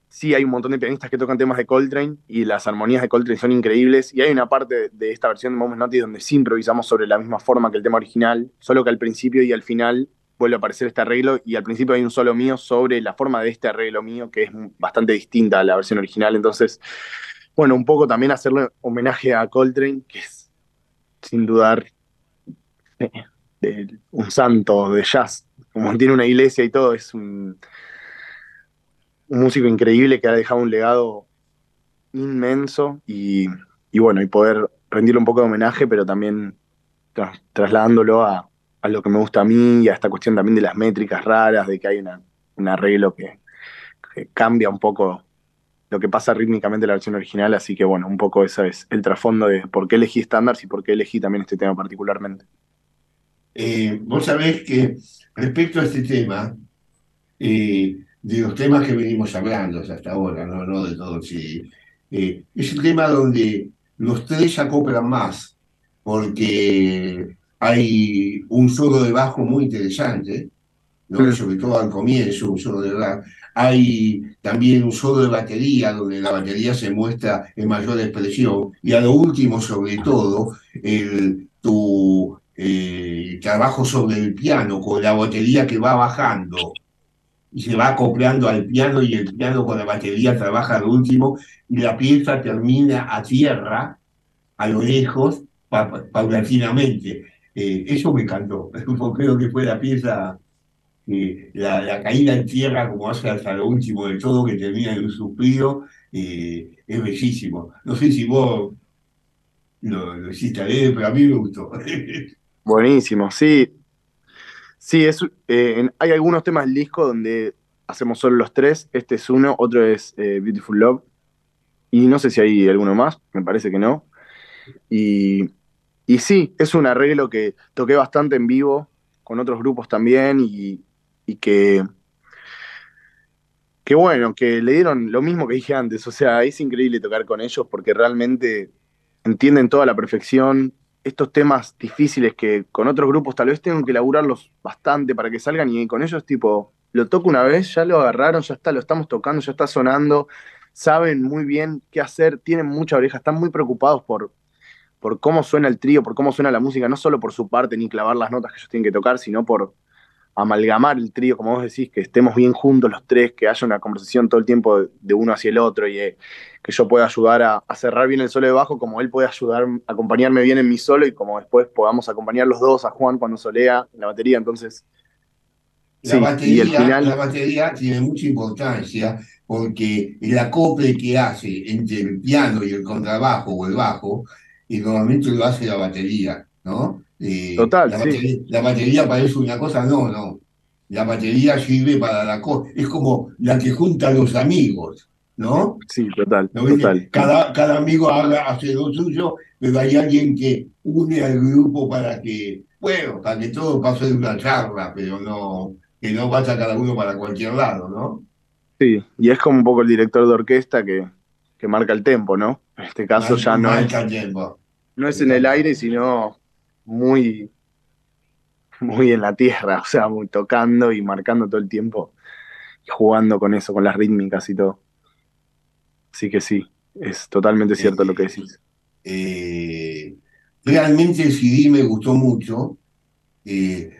sí hay un montón de pianistas que tocan temas de Coltrane y las armonías de Coltrane son increíbles. Y hay una parte de esta versión de Moments Notice donde sí improvisamos sobre la misma forma que el tema original, solo que al principio y al final vuelve a aparecer este arreglo y al principio hay un solo mío sobre la forma de este arreglo mío que es bastante distinta a la versión original. Entonces, bueno, un poco también hacerle homenaje a Coltrane, que es sin dudar de- un santo de jazz, como tiene una iglesia y todo, es un, músico increíble que ha dejado un legado inmenso y, bueno, y poder rendirle un poco de homenaje, pero también tra- trasladándolo a, a lo que me gusta a mí y a esta cuestión también de las métricas raras, de que hay un arreglo que, cambia un poco lo que pasa rítmicamente en la versión original, así que bueno, un poco ese es el trasfondo de por qué elegí estándares y por qué elegí también este tema particularmente. Eh, vos sabés que respecto a este tema, eh, de los temas que venimos hablando hasta ahora, no, no de todos, sí, eh, es un tema donde los tres acoplan más, porque hay un solo de bajo muy interesante, ¿no? Mm. sobre todo al comienzo, un solo de bajo. Hay también un solo de batería, donde la batería se muestra en mayor expresión, y a lo último, sobre todo, el, tu eh, trabajo sobre el piano con la batería que va bajando, y se va acoplando al piano y el piano con la batería trabaja al último y la pieza termina a tierra, a lo lejos, pa- paulatinamente. Eh, eso me encantó. *laughs* Creo que fue la pieza, eh, la, caída en tierra, como hace hasta lo último de todo, que termina en un suspiro, eh, es bellísimo. No sé si vos lo, lo hiciste pero a mí me gustó. *laughs* Buenísimo, sí. Sí, es, hay algunos temas del disco donde hacemos solo los tres. Este es uno, otro es Beautiful Love. Y no sé si hay alguno más, me parece que no. Y, y sí, es un arreglo que toqué bastante en vivo con otros grupos también y, y que, que bueno, que le dieron lo mismo que dije antes. O sea, es increíble tocar con ellos porque realmente entienden toda la perfección. Estos temas difíciles que con otros grupos tal vez tengan que laburarlos bastante para que salgan y con ellos tipo, lo toco una vez, ya lo agarraron, ya está, lo estamos tocando, ya está sonando, saben muy bien qué hacer, tienen mucha oreja, están muy preocupados por, por cómo suena el trío, por cómo suena la música, no solo por su parte ni clavar las notas que ellos tienen que tocar, sino por amalgamar el trío, como vos decís, que estemos bien juntos los tres, que haya una conversación todo el tiempo de, de uno hacia el otro y eh, que yo pueda ayudar a, a cerrar bien el solo de bajo, como él puede ayudar a acompañarme bien en mi solo y como después podamos acompañar los dos a Juan cuando solea en la batería. Entonces, La, sí, y batería, el final, la batería tiene mucha importancia porque el acople que hace entre el piano y el contrabajo o el bajo, y normalmente lo hace la batería, ¿no? Eh, Total, la, sí. batería, la batería parece una cosa, no, no. La batería sirve para la cosa, es como la que junta a los amigos, ¿no? sí, total, total. Cada, cada amigo habla, hace lo suyo, pero hay alguien que une al grupo para que, bueno, para que todo pase de una charla, pero no, que no vaya cada uno para cualquier lado, ¿no? Sí, y es como un poco el director de orquesta que, que marca el tempo, ¿no? En este caso ya no es, no en el aire, sino muy, muy en la tierra, o sea, muy tocando y marcando todo el tiempo y jugando con eso, con las rítmicas y todo. Así que sí, es totalmente cierto lo que decís. Eh, realmente el CD me gustó mucho. eh,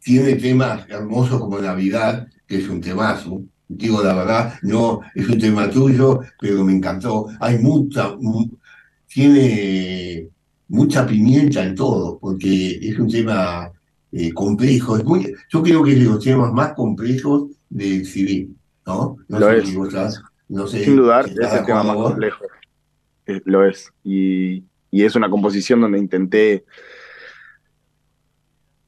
tiene temas hermosos como Navidad, que es un temazo. Digo la verdad, no es un tema tuyo, pero me encantó. Hay mucha, mu- tiene mucha pimienta en todo, porque es un tema eh, complejo. Es muy- yo creo que es de los temas más complejos del CD, ¿no? No Lo sé es. si vos estás- no sé Sin dudar, si es el tema más complejo. Eh, lo es. Y, y es una composición donde intenté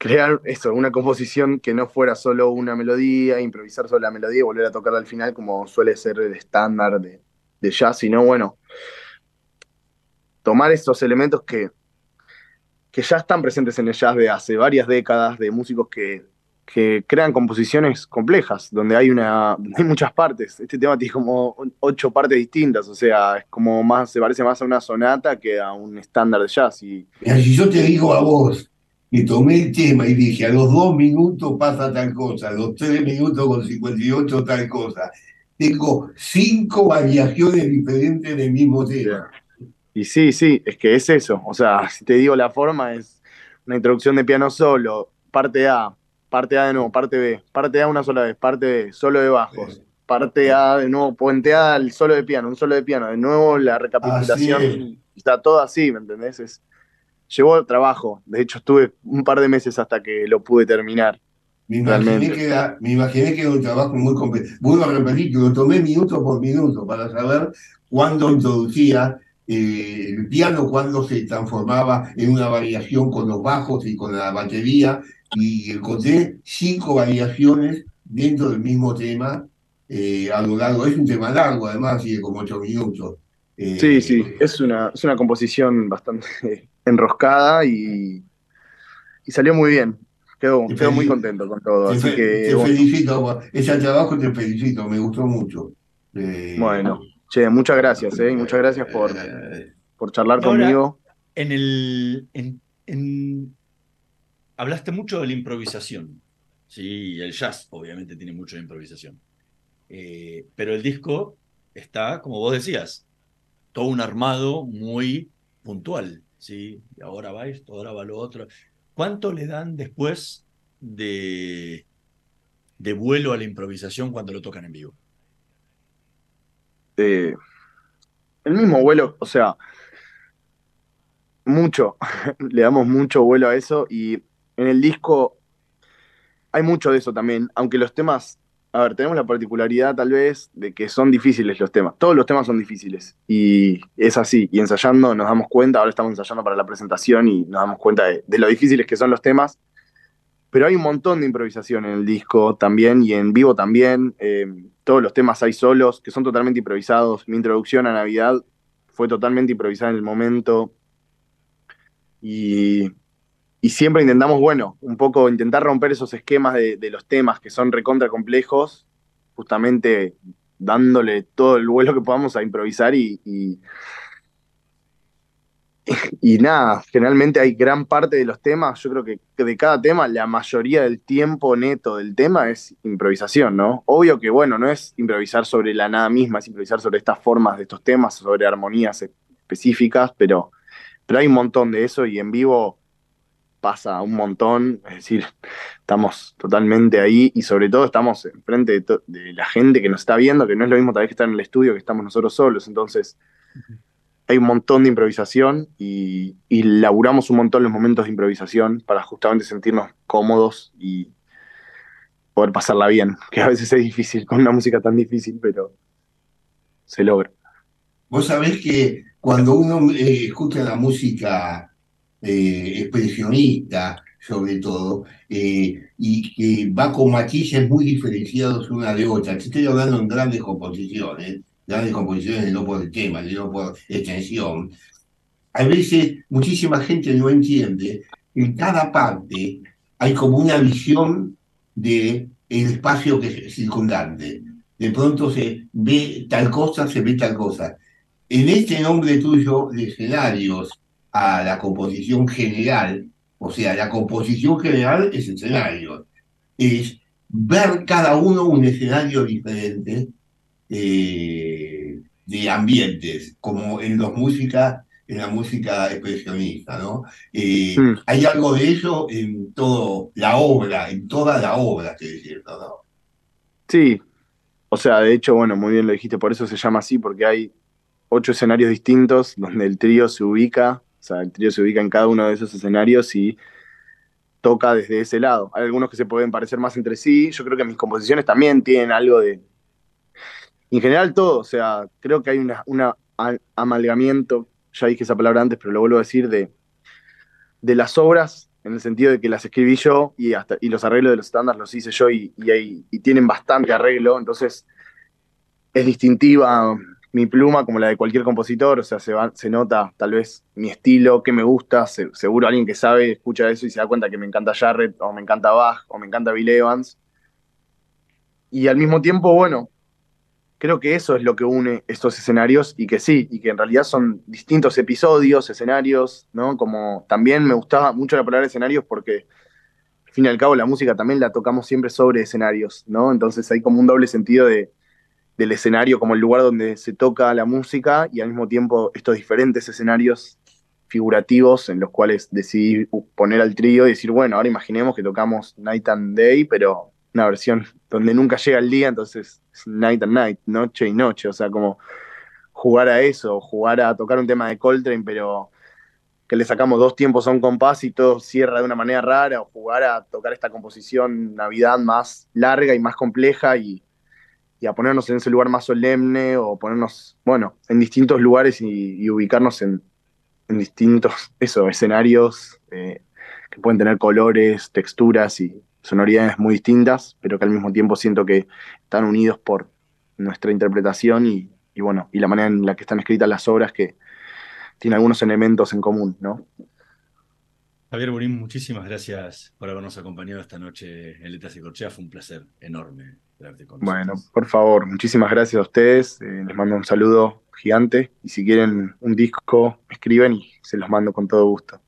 crear eso, una composición que no fuera solo una melodía, improvisar sobre la melodía y volver a tocarla al final como suele ser el estándar de, de jazz, sino bueno, tomar esos elementos que, que ya están presentes en el jazz de hace varias décadas, de músicos que, que crean composiciones complejas, donde hay, una, hay muchas partes. Este tema tiene como ocho partes distintas, o sea, es como más, se parece más a una sonata que a un estándar de jazz. Y Mira, si yo te digo a vos que tomé el tema y dije a los dos minutos pasa tal cosa, a los tres minutos con 58 tal cosa, tengo cinco variaciones diferentes del mismo tema. Y sí, sí, es que es eso. O sea, si te digo la forma, es una introducción de piano solo, parte A, parte A de nuevo, parte B, parte A una sola vez, parte B, solo de bajos, parte A de nuevo, puenteada al solo de piano, un solo de piano, de nuevo la recapitulación, está todo así, ¿me entendés? Es, llevó trabajo. De hecho, estuve un par de meses hasta que lo pude terminar. Me imaginé, que era, me imaginé que era un trabajo muy complejo. Vuelvo a repetir que lo tomé minuto por minuto para saber cuándo introducía eh, el piano, cuándo se transformaba en una variación con los bajos y con la batería, y encontré cinco variaciones dentro del mismo tema eh, a lo largo. Es un tema largo, además, sigue como ocho minutos. Eh, Sí, sí, es una, es una composición bastante enroscada y, y salió muy bien. Quedó, Te quedó muy contento con todo. Te, Así fe- que, te bueno, felicito, ese trabajo te felicito, me gustó mucho. Eh, bueno, che, muchas gracias, ¿eh? Muchas gracias por, eh, por charlar Ahora- conmigo. En el. en- en- hablaste mucho de la improvisación. Sí, y el jazz, obviamente, tiene mucho de improvisación. Eh, pero el disco está, como vos decías, todo un armado muy puntual. ¿Sí? Y ahora va esto, ahora va lo otro. ¿Cuánto le dan después de, vuelo a la improvisación cuando lo tocan en vivo? Eh, el mismo vuelo, o sea, mucho, *laughs* le damos mucho vuelo a eso y en el disco hay mucho de eso también, aunque los temas, a ver, tenemos la particularidad tal vez de que son difíciles los temas, todos los temas son difíciles. Y es así, y ensayando nos damos cuenta, ahora estamos ensayando para la presentación y nos damos cuenta de, lo difíciles que son los temas, pero hay un montón de improvisación en el disco también y en vivo también, eh, todos los temas hay solos que son totalmente improvisados, mi introducción a Navidad fue totalmente improvisada en el momento. Y y siempre intentamos, bueno, un poco intentar romper esos esquemas de, los temas que son recontra complejos, justamente dándole todo el vuelo que podamos a improvisar y, y, y, nada, generalmente hay gran parte de los temas, yo creo que de cada tema, la mayoría del tiempo neto del tema es improvisación, ¿no? Obvio que, bueno, no es improvisar sobre la nada misma, es improvisar sobre estas formas de estos temas, sobre armonías específicas, pero, pero hay un montón de eso y en vivo pasa un montón, es decir, estamos totalmente ahí y sobre todo estamos enfrente de, de, la gente que nos está viendo, que no es lo mismo tal vez que estar en el estudio que estamos nosotros solos, entonces hay un montón de improvisación y, y laburamos un montón los momentos de improvisación para justamente sentirnos cómodos y poder pasarla bien, *laughs* que a veces es difícil con una música tan difícil, pero se logra. Vos sabés que cuando uno eh, escucha la música eh, expresionista, sobre todo, eh, y que va con matices muy diferenciados una de otra. Estoy hablando en grandes composiciones, grandes composiciones no por el tema, sino por extensión. A veces muchísima gente no entiende que en cada parte hay como una visión del el espacio que es circundante. De pronto se ve tal cosa, se ve tal cosa. En este nombre tuyo de escenarios, a la composición general, o sea, la composición general es escenario, es ver cada uno un escenario diferente eh, de ambientes, como en los música, en la música expresionista, ¿no? Eh, mm. Hay algo de eso en toda la obra, en toda la obra, que es cierto, ¿no? Sí, o sea, de hecho, bueno, muy bien lo dijiste, por eso se llama así, porque hay ocho escenarios distintos donde el trío se ubica sea, el trío se ubica en cada uno de esos escenarios y toca desde ese lado. Hay algunos que se pueden parecer más entre sí. Yo creo que mis composiciones también tienen algo de. En general, todo. O sea, creo que hay un una amalgamiento. Ya dije esa palabra antes, pero lo vuelvo a decir, de, de las obras, en el sentido de que las escribí yo y, hasta, y los arreglos de los estándares los hice yo y, y tienen bastante arreglo. Entonces, es distintiva mi pluma como la de cualquier compositor, o sea, se, va, se nota tal vez mi estilo, que me gusta, se, seguro alguien que sabe escucha eso y se da cuenta que me encanta Jarrett, o me encanta Bach, o me encanta Bill Evans. Y al mismo tiempo, bueno, creo que eso es lo que une estos escenarios y que sí, y que en realidad son distintos episodios, escenarios, ¿no? Como también me gustaba mucho la palabra escenarios porque al fin y al cabo la música también la tocamos siempre sobre escenarios, ¿no? Entonces hay como un doble sentido de del escenario como el lugar donde se toca la música y al mismo tiempo estos diferentes escenarios figurativos en los cuales decidí poner al trío y decir, bueno, ahora imaginemos que tocamos Night and Day, pero una versión donde nunca llega el día, entonces es Night and Night, noche y noche, o sea, como jugar a eso, jugar a tocar un tema de Coltrane, pero que le sacamos dos tiempos a un compás y todo cierra de una manera rara, o jugar a tocar esta composición Navidad más larga y más compleja y y a ponernos en ese lugar más solemne o ponernos, bueno, en distintos lugares y, ubicarnos en, en, distintos, *laughs* eso, escenarios eh, que pueden tener colores, texturas y sonoridades muy distintas, pero que al mismo tiempo siento que están unidos por nuestra interpretación y, y bueno, y la manera en la que están escritas las obras que tienen algunos elementos en común, ¿no? Javier Burín, muchísimas gracias por habernos acompañado esta noche en Letras y Corchea. Fue un placer enorme bueno, por favor, muchísimas gracias a ustedes. Eh, les mando un saludo gigante y si quieren un disco, escriben y se los mando con todo gusto.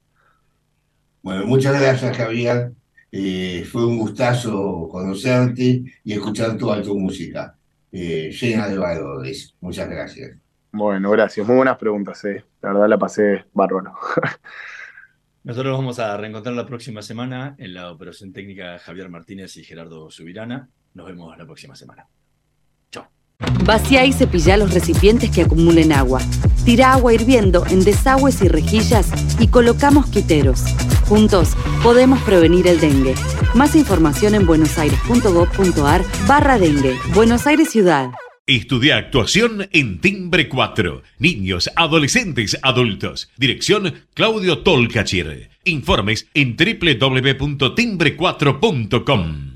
Bueno, muchas gracias, Javier. Eh, fue un gustazo conocerte y escuchar toda tu música, eh, llena de valores. Muchas gracias. Bueno, gracias. Muy buenas preguntas. Eh. La verdad la pasé bárbaro. *laughs* Nosotros vamos a reencontrar la próxima semana en la operación técnica Javier Martínez y Gerardo Subirana Nos vemos la próxima semana. Vacía y cepilla los recipientes que acumulen agua. Tira agua hirviendo en desagües y rejillas y coloca mosquiteros. Juntos podemos prevenir el dengue. Más información en buenosaires.gov.ar barra dengue. Buenos Aires Ciudad. Estudia actuación en Timbre 4. Niños, adolescentes, adultos. Dirección Claudio Tolcachir. Informes en www.timbre4.com.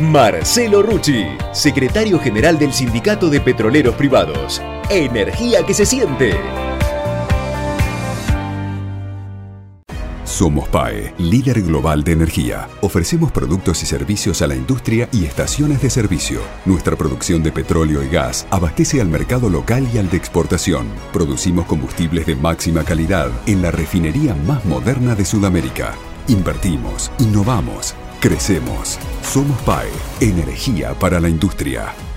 Marcelo Rucci, secretario general del Sindicato de Petroleros Privados. Energía que se siente. Somos PAE, líder global de energía. Ofrecemos productos y servicios a la industria y estaciones de servicio. Nuestra producción de petróleo y gas abastece al mercado local y al de exportación. Producimos combustibles de máxima calidad en la refinería más moderna de Sudamérica. Invertimos, innovamos, crecemos. Somos PAE, energía para la industria.